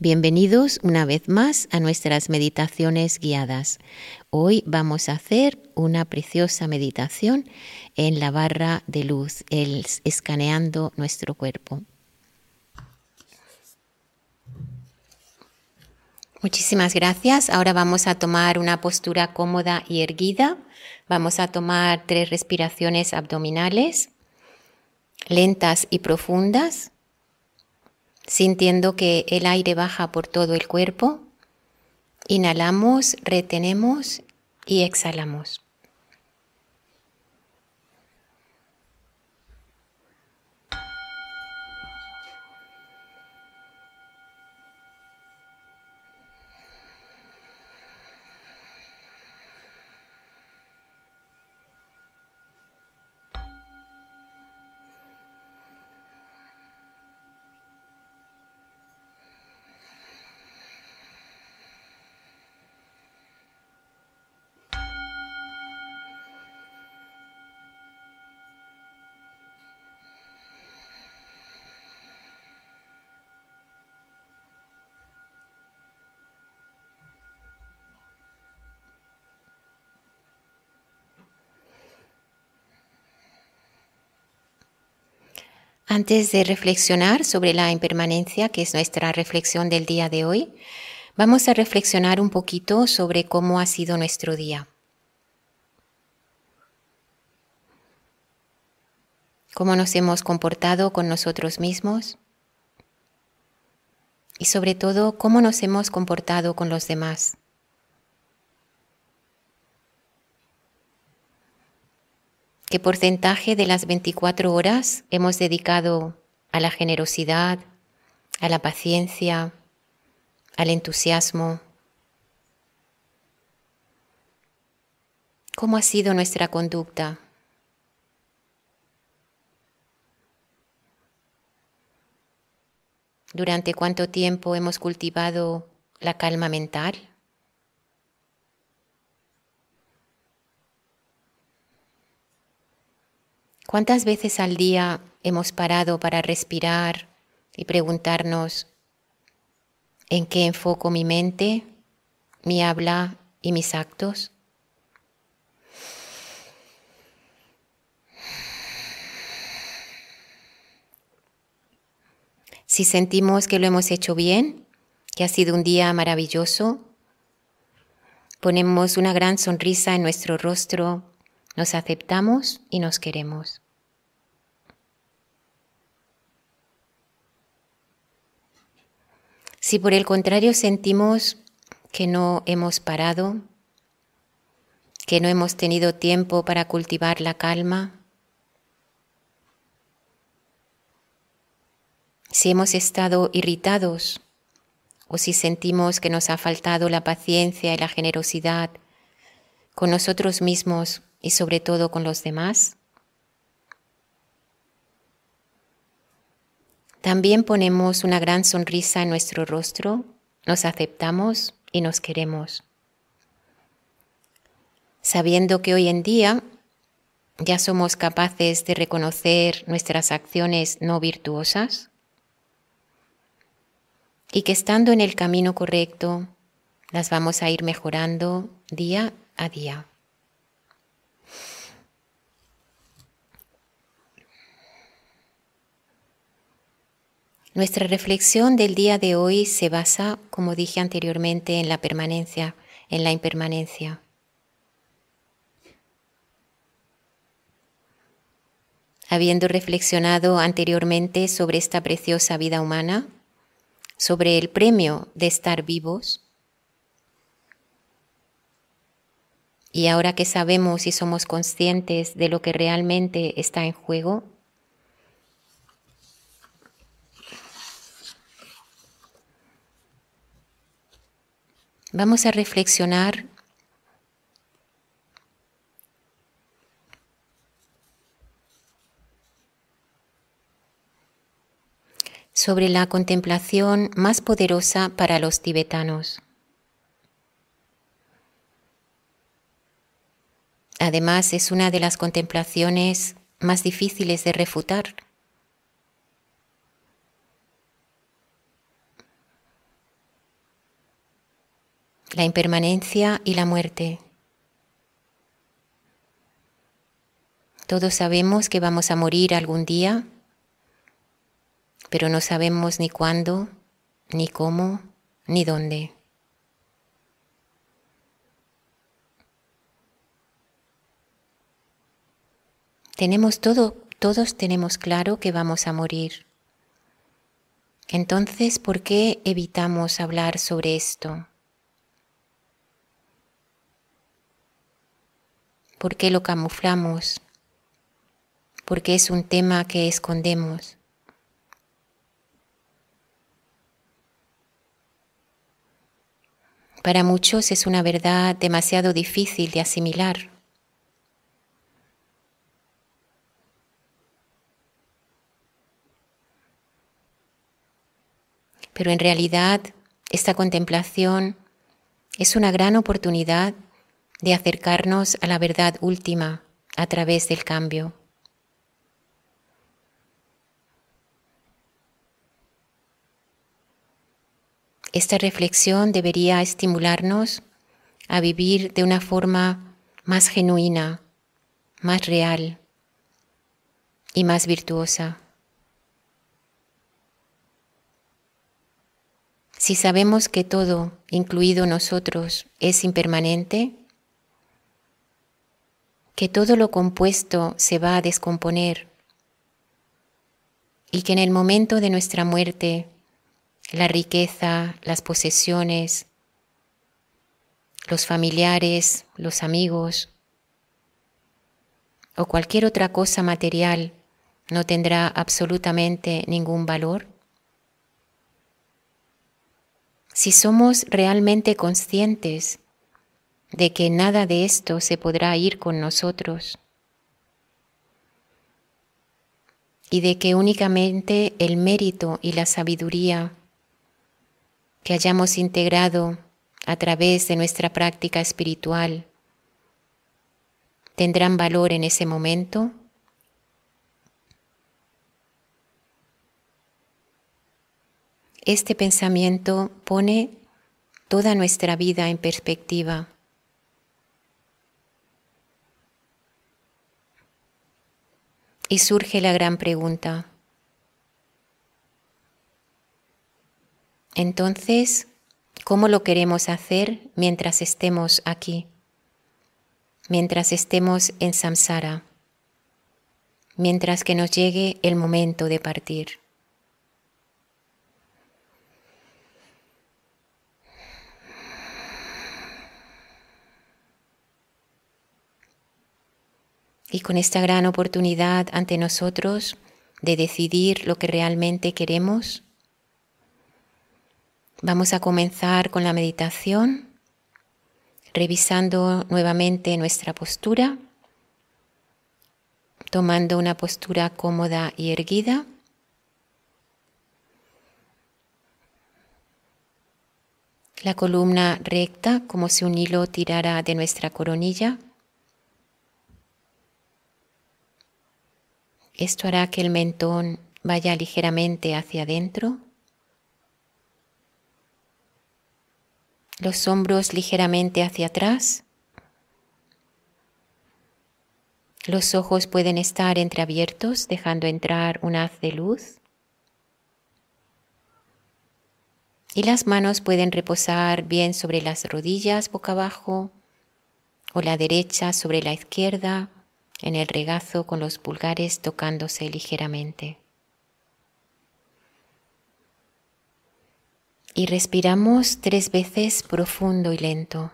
Bienvenidos una vez más a nuestras meditaciones guiadas. Hoy vamos a hacer una preciosa meditación en la barra de luz, escaneando nuestro cuerpo. Muchísimas gracias. Ahora vamos a tomar una postura cómoda y erguida. Vamos a tomar tres respiraciones abdominales, lentas y profundas sintiendo que el aire baja por todo el cuerpo. Inhalamos, retenemos y exhalamos. Antes de reflexionar sobre la impermanencia, que es nuestra reflexión del día de hoy, vamos a reflexionar un poquito sobre cómo ha sido nuestro día. Cómo nos hemos comportado con nosotros mismos y sobre todo cómo nos hemos comportado con los demás. ¿Qué porcentaje de las 24 horas hemos dedicado a la generosidad, a la paciencia, al entusiasmo? ¿Cómo ha sido nuestra conducta? ¿Durante cuánto tiempo hemos cultivado la calma mental? ¿Cuántas veces al día hemos parado para respirar y preguntarnos en qué enfoco mi mente, mi habla y mis actos? Si sentimos que lo hemos hecho bien, que ha sido un día maravilloso, ponemos una gran sonrisa en nuestro rostro nos aceptamos y nos queremos. Si por el contrario sentimos que no hemos parado, que no hemos tenido tiempo para cultivar la calma, si hemos estado irritados o si sentimos que nos ha faltado la paciencia y la generosidad con nosotros mismos y sobre todo con los demás. También ponemos una gran sonrisa en nuestro rostro, nos aceptamos y nos queremos, sabiendo que hoy en día ya somos capaces de reconocer nuestras acciones no virtuosas y que estando en el camino correcto las vamos a ir mejorando día a día. Nuestra reflexión del día de hoy se basa, como dije anteriormente, en la permanencia, en la impermanencia. Habiendo reflexionado anteriormente sobre esta preciosa vida humana, sobre el premio de estar vivos, y ahora que sabemos y somos conscientes de lo que realmente está en juego, Vamos a reflexionar sobre la contemplación más poderosa para los tibetanos. Además, es una de las contemplaciones más difíciles de refutar. La impermanencia y la muerte. Todos sabemos que vamos a morir algún día, pero no sabemos ni cuándo, ni cómo, ni dónde. Tenemos todo, todos tenemos claro que vamos a morir. Entonces, ¿por qué evitamos hablar sobre esto? ¿Por qué lo camuflamos? Porque es un tema que escondemos. Para muchos es una verdad demasiado difícil de asimilar. Pero en realidad esta contemplación es una gran oportunidad de acercarnos a la verdad última a través del cambio. Esta reflexión debería estimularnos a vivir de una forma más genuina, más real y más virtuosa. Si sabemos que todo, incluido nosotros, es impermanente, que todo lo compuesto se va a descomponer y que en el momento de nuestra muerte la riqueza, las posesiones, los familiares, los amigos o cualquier otra cosa material no tendrá absolutamente ningún valor? si somos realmente conscientes de que nada de esto se podrá ir con nosotros y de que únicamente el mérito y la sabiduría que hayamos integrado a través de nuestra práctica espiritual tendrán valor en ese momento, Este pensamiento pone toda nuestra vida en perspectiva. Y surge la gran pregunta. Entonces, ¿cómo lo queremos hacer mientras estemos aquí? Mientras estemos en samsara, mientras que nos llegue el momento de partir. Y con esta gran oportunidad ante nosotros de decidir lo que realmente queremos, vamos a comenzar con la meditación, revisando nuevamente nuestra postura, tomando una postura cómoda y erguida. La columna recta como si un hilo tirara de nuestra coronilla. Esto hará que el mentón vaya ligeramente hacia adentro. Los hombros ligeramente hacia atrás. Los ojos pueden estar entreabiertos, dejando entrar un haz de luz. Y las manos pueden reposar bien sobre las rodillas boca abajo o la derecha sobre la izquierda en el regazo con los pulgares tocándose ligeramente. Y respiramos tres veces profundo y lento.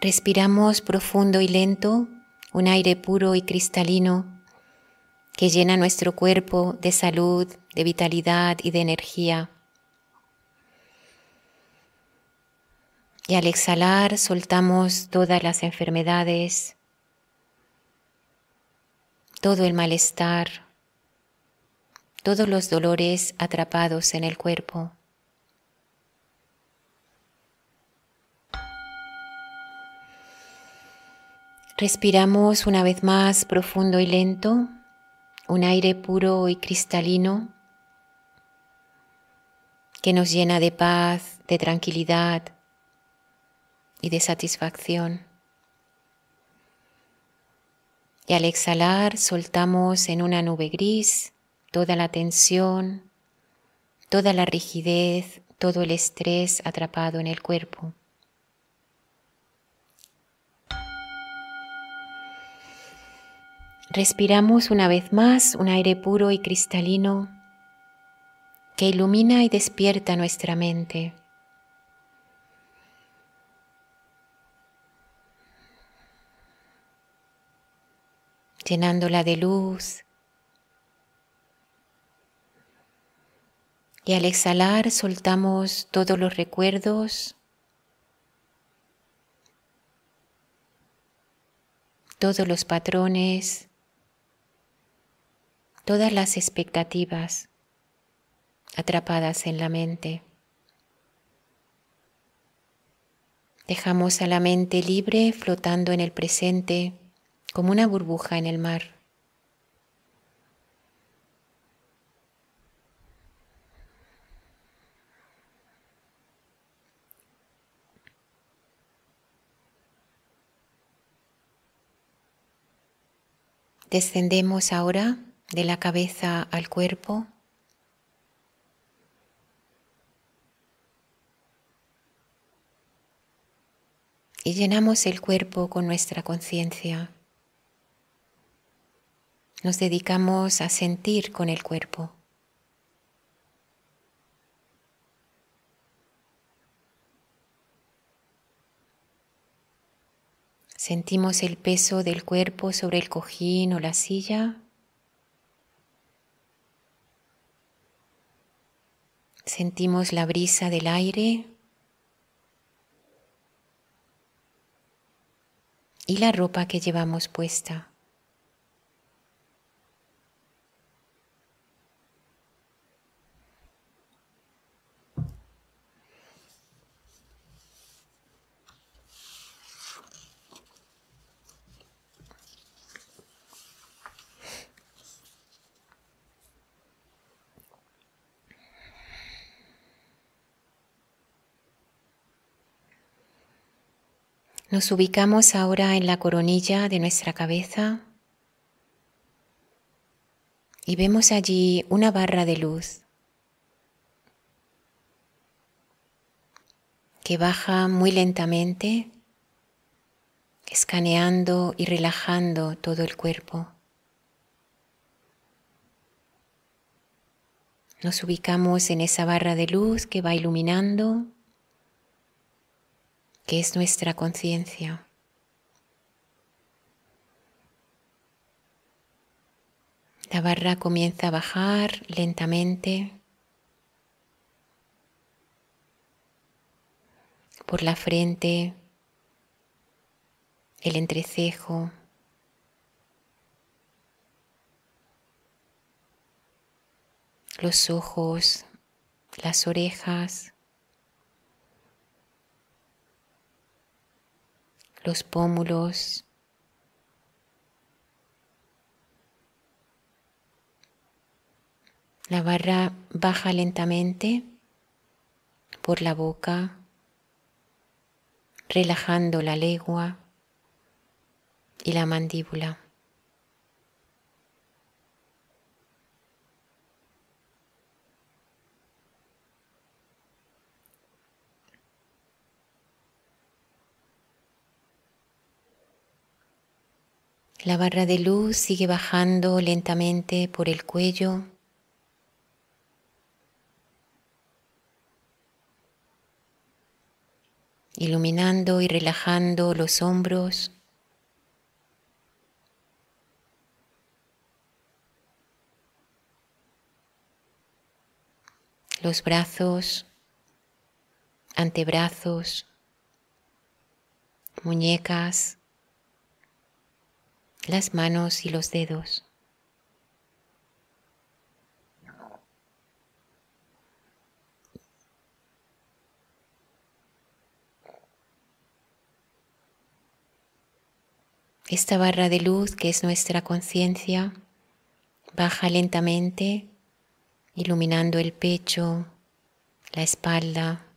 Respiramos profundo y lento un aire puro y cristalino que llena nuestro cuerpo de salud, de vitalidad y de energía. Y al exhalar soltamos todas las enfermedades, todo el malestar, todos los dolores atrapados en el cuerpo. Respiramos una vez más profundo y lento, un aire puro y cristalino que nos llena de paz, de tranquilidad y de satisfacción. Y al exhalar soltamos en una nube gris toda la tensión, toda la rigidez, todo el estrés atrapado en el cuerpo. Respiramos una vez más un aire puro y cristalino que ilumina y despierta nuestra mente. Llenándola de luz. Y al exhalar soltamos todos los recuerdos, todos los patrones, todas las expectativas atrapadas en la mente. Dejamos a la mente libre flotando en el presente como una burbuja en el mar. Descendemos ahora de la cabeza al cuerpo. Y llenamos el cuerpo con nuestra conciencia. Nos dedicamos a sentir con el cuerpo. Sentimos el peso del cuerpo sobre el cojín o la silla. Sentimos la brisa del aire y la ropa que llevamos puesta. Nos ubicamos ahora en la coronilla de nuestra cabeza y vemos allí una barra de luz que baja muy lentamente, escaneando y relajando todo el cuerpo. Nos ubicamos en esa barra de luz que va iluminando que es nuestra conciencia. La barra comienza a bajar lentamente por la frente, el entrecejo, los ojos, las orejas, los pómulos, La barra baja lentamente por la boca, relajando la lengua y la mandíbula. La barra de luz sigue bajando lentamente por el cuello. iluminando y relajando los hombros, los brazos, antebrazos, muñecas, las manos y los dedos. Esta barra de luz que es nuestra conciencia Baja lentamente, iluminando el pecho, la espalda.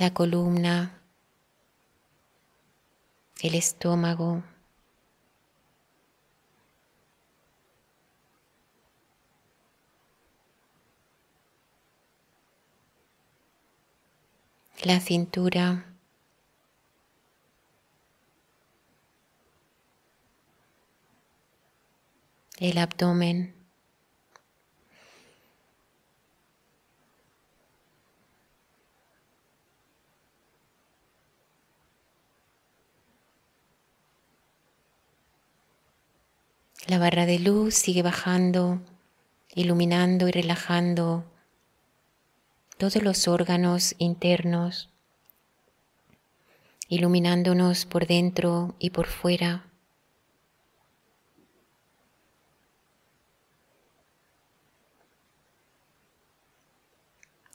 La columna, el estómago. la cintura, el abdomen. La barra de luz sigue bajando, iluminando y relajando todos los órganos internos, iluminándonos por dentro y por fuera.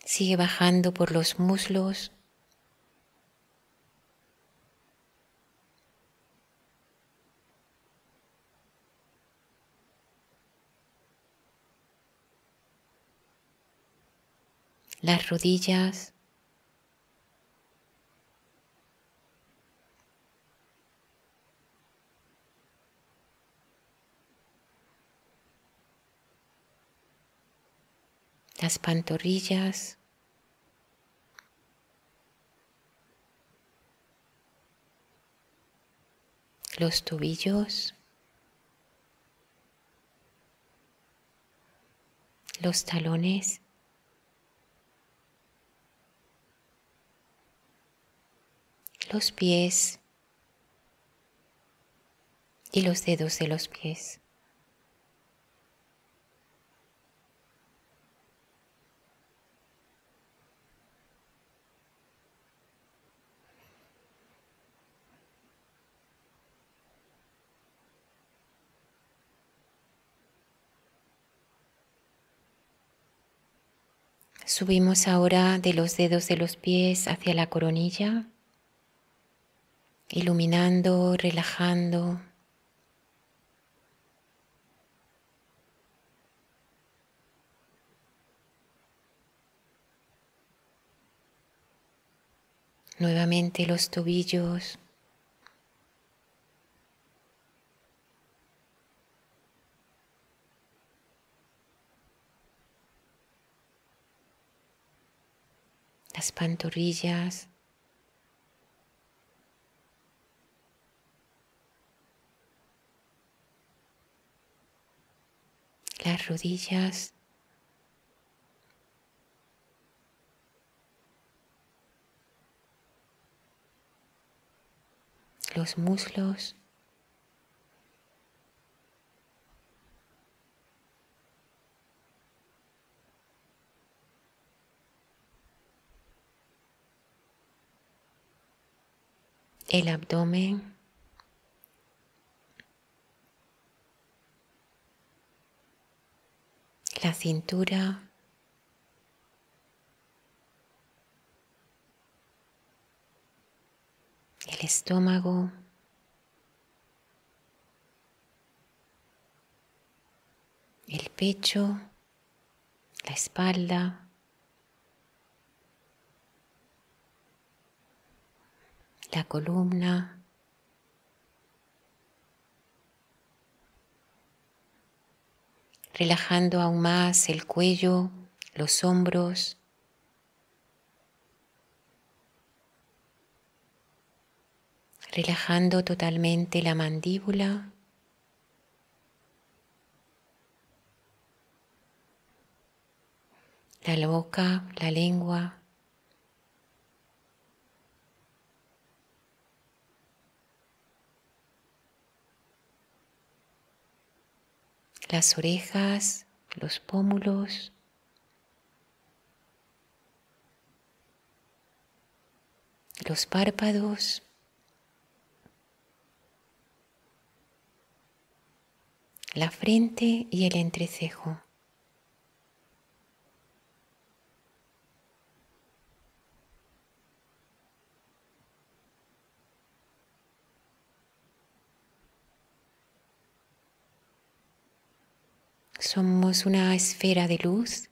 Sigue bajando por los muslos. Las rodillas, las pantorrillas, los tobillos, los talones, los pies y los dedos de los pies. Subimos ahora de los dedos de los pies hacia la coronilla iluminando, relajando. Nuevamente los tobillos. Las pantorrillas. Las rodillas. los muslos. el abdomen. La cintura, el estómago, el pecho, la espalda, la columna, relajando aún más el cuello, los hombros. Relajando totalmente la mandíbula. La boca, la lengua. Las orejas, los pómulos. los párpados, la frente y el entrecejo. Somos una esfera de luz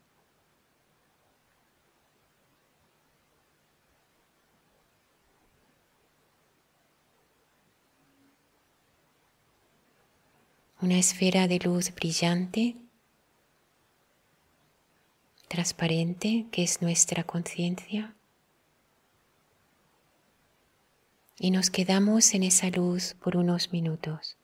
una esfera de luz brillante, transparente, que es nuestra conciencia. Y nos quedamos en esa luz por unos minutos.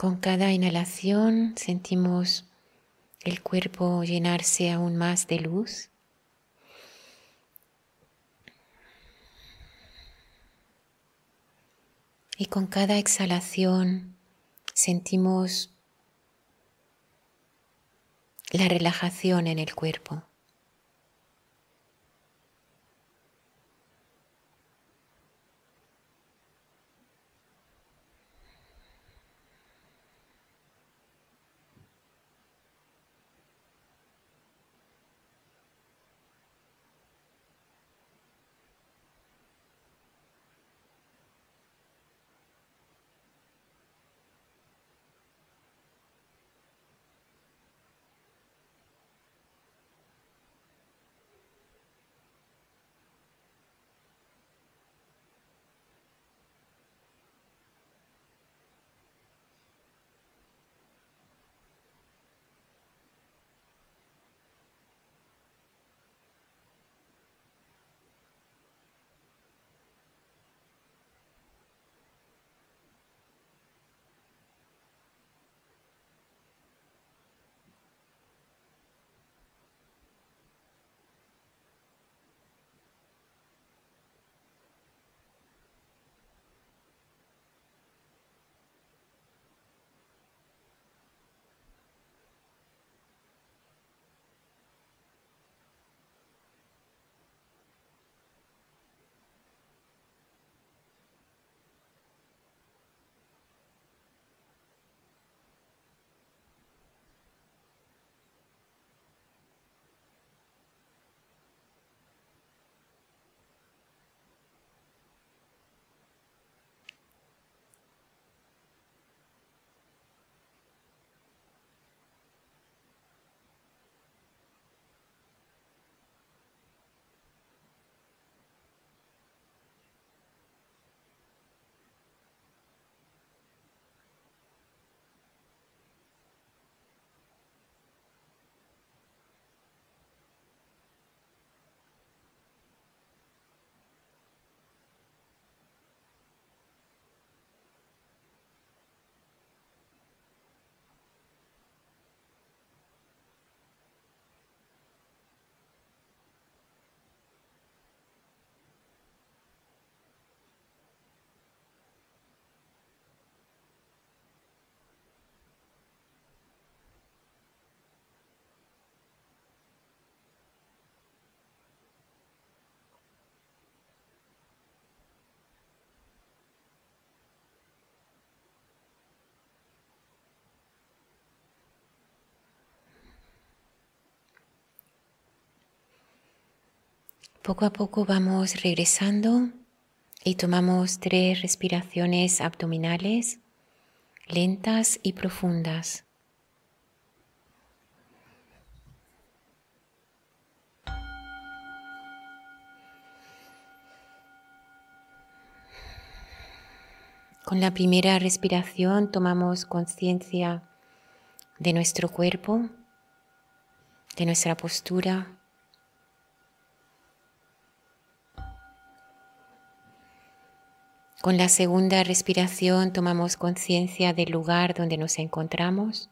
Con cada inhalación sentimos el cuerpo llenarse aún más de luz. Y con cada exhalación sentimos la relajación en el cuerpo. Poco a poco vamos regresando y tomamos tres respiraciones abdominales lentas y profundas. Con la primera respiración tomamos conciencia de nuestro cuerpo, de nuestra postura. Con la segunda respiración tomamos conciencia del lugar donde nos encontramos.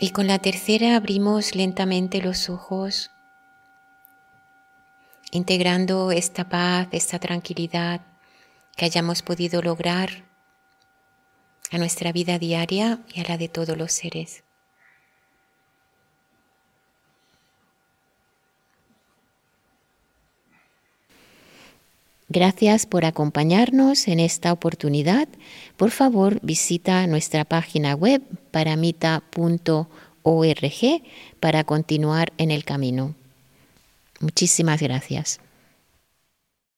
Y con la tercera abrimos lentamente los ojos, integrando esta paz, esta tranquilidad que hayamos podido lograr a nuestra vida diaria y a la de todos los seres. Gracias por acompañarnos en esta oportunidad. Por favor, visita nuestra página web paramita.org para continuar en el camino. Muchísimas gracias.